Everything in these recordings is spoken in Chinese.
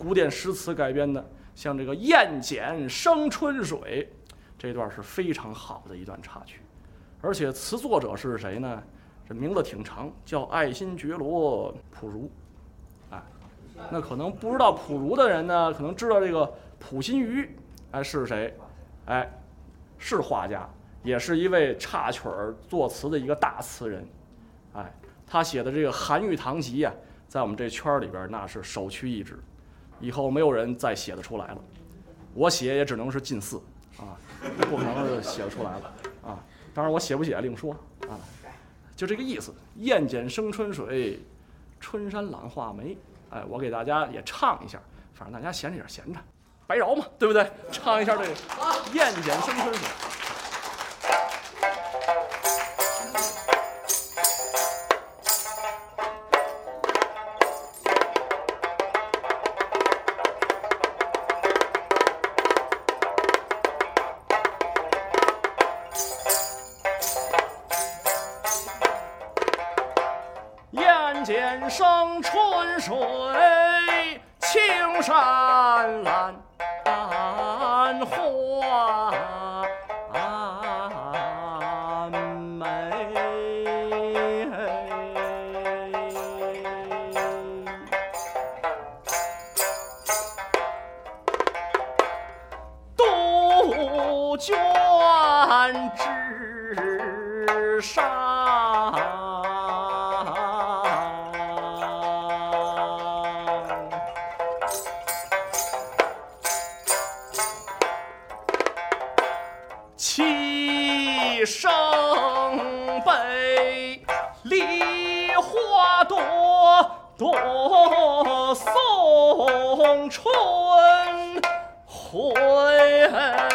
古典诗词改编的，像这个“燕剪生春水”，这段是非常好的一段插曲。而且词作者是谁呢？这名字挺长，叫爱新觉罗·溥儒。哎，那可能不知道溥儒的人呢，可能知道这个溥心畬，哎是谁？哎，是画家，也是一位插曲儿作词的一个大词人。哎，他写的这个《韩愈堂集》呀，在我们这圈儿里边那是首屈一指，以后没有人再写得出来了。我写也只能是近似啊，不可能写得出来了啊。当然我写不写另说啊，就这个意思。燕剪生春水，春山懒画眉。哎，我给大家也唱一下，反正大家闲着也是闲着，白饶嘛，对不对？唱一下这个《燕剪生春水》。燕剪生春水，青山蓝画眉。杜鹃枝上。一声悲，梨花朵朵送春回。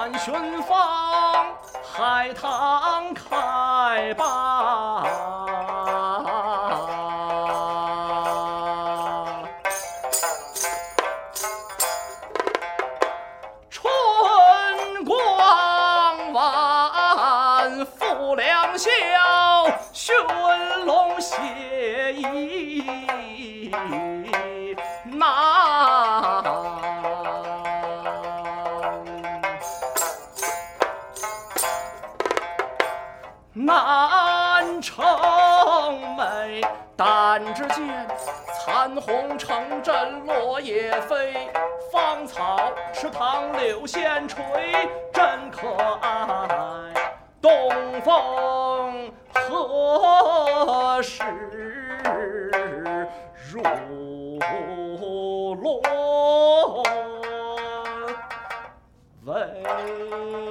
卷寻芳，海棠开吧。春光晚，复良宵，寻龙写意南城美，但只见残红成阵落叶飞，芳草池塘柳线垂，真可爱。东风何时入罗帷？